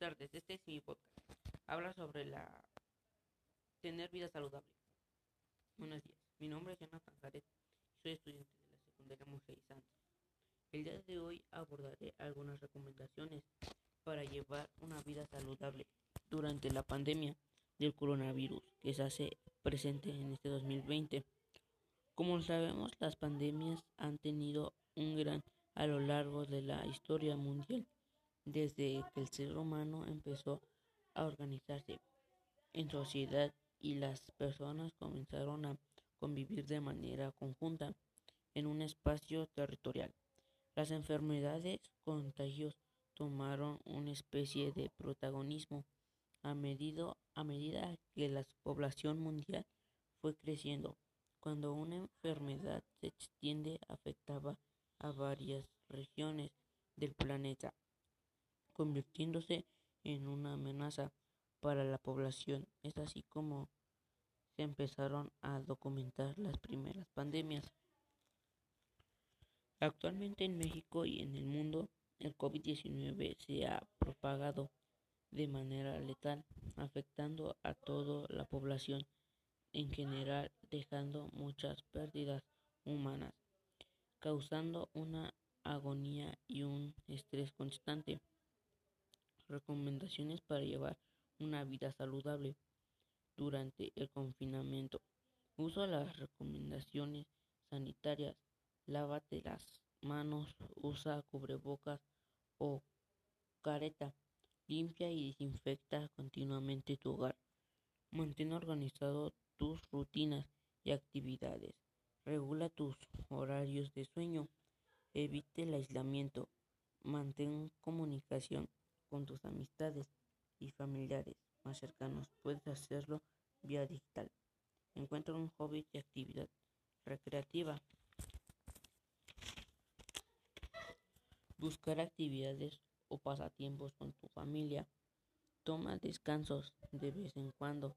tardes, este es mi podcast. Habla sobre la tener vida saludable. Buenos días, mi nombre es Jonathan Jared soy estudiante de la secundaria Monje Santos. El día de hoy abordaré algunas recomendaciones para llevar una vida saludable durante la pandemia del coronavirus que se hace presente en este 2020. Como sabemos, las pandemias han tenido un gran a lo largo de la historia mundial desde que el ser humano empezó a organizarse en sociedad y las personas comenzaron a convivir de manera conjunta en un espacio territorial. Las enfermedades contagios tomaron una especie de protagonismo a, a medida que la población mundial fue creciendo. Cuando una enfermedad se extiende afectaba a varias regiones del planeta convirtiéndose en una amenaza para la población. Es así como se empezaron a documentar las primeras pandemias. Actualmente en México y en el mundo el COVID-19 se ha propagado de manera letal, afectando a toda la población en general, dejando muchas pérdidas humanas, causando una agonía y un estrés constante. Recomendaciones para llevar una vida saludable durante el confinamiento. Usa las recomendaciones sanitarias. Lávate las manos, usa cubrebocas o careta. Limpia y desinfecta continuamente tu hogar. Mantén organizado tus rutinas y actividades. Regula tus horarios de sueño. Evite el aislamiento. Mantén comunicación con tus amistades y familiares más cercanos. Puedes hacerlo vía digital. Encuentra un hobby y actividad recreativa. Buscar actividades o pasatiempos con tu familia. Toma descansos de vez en cuando.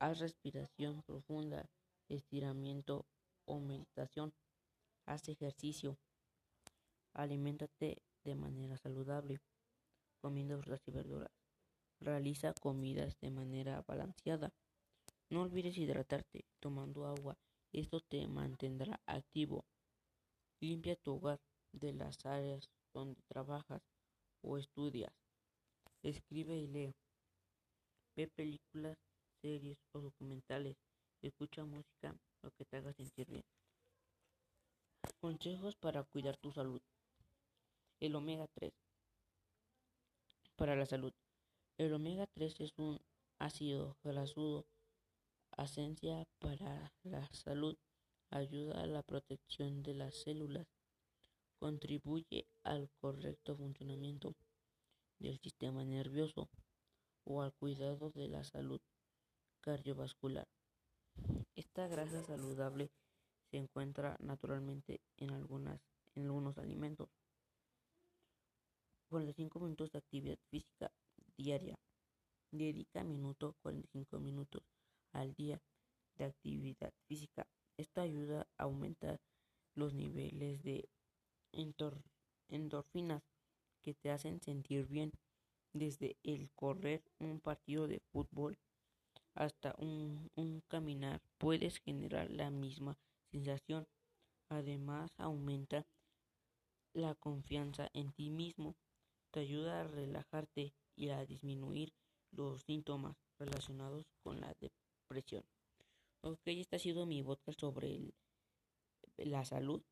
Haz respiración profunda, estiramiento o meditación. Haz ejercicio. Aliméntate de manera saludable comiendo frutas y verduras. Realiza comidas de manera balanceada. No olvides hidratarte tomando agua. Esto te mantendrá activo. Limpia tu hogar de las áreas donde trabajas o estudias. Escribe y lee. Ve películas, series o documentales. Escucha música, lo que te haga sentir bien. Consejos para cuidar tu salud. El omega 3 para la salud. El omega 3 es un ácido grasudo esencia para la salud, ayuda a la protección de las células, contribuye al correcto funcionamiento del sistema nervioso o al cuidado de la salud cardiovascular. Esta grasa saludable se encuentra naturalmente en, algunas, en algunos alimentos 45 minutos de actividad física diaria. Dedica minuto 45 minutos al día de actividad física. Esto ayuda a aumentar los niveles de endorfinas que te hacen sentir bien. Desde el correr un partido de fútbol hasta un caminar puedes generar la misma sensación. Además aumenta la confianza en ti mismo te ayuda a relajarte y a disminuir los síntomas relacionados con la depresión. Ok, este ha sido mi podcast sobre la salud.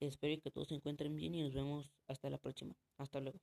Espero que todos se encuentren bien y nos vemos hasta la próxima. Hasta luego.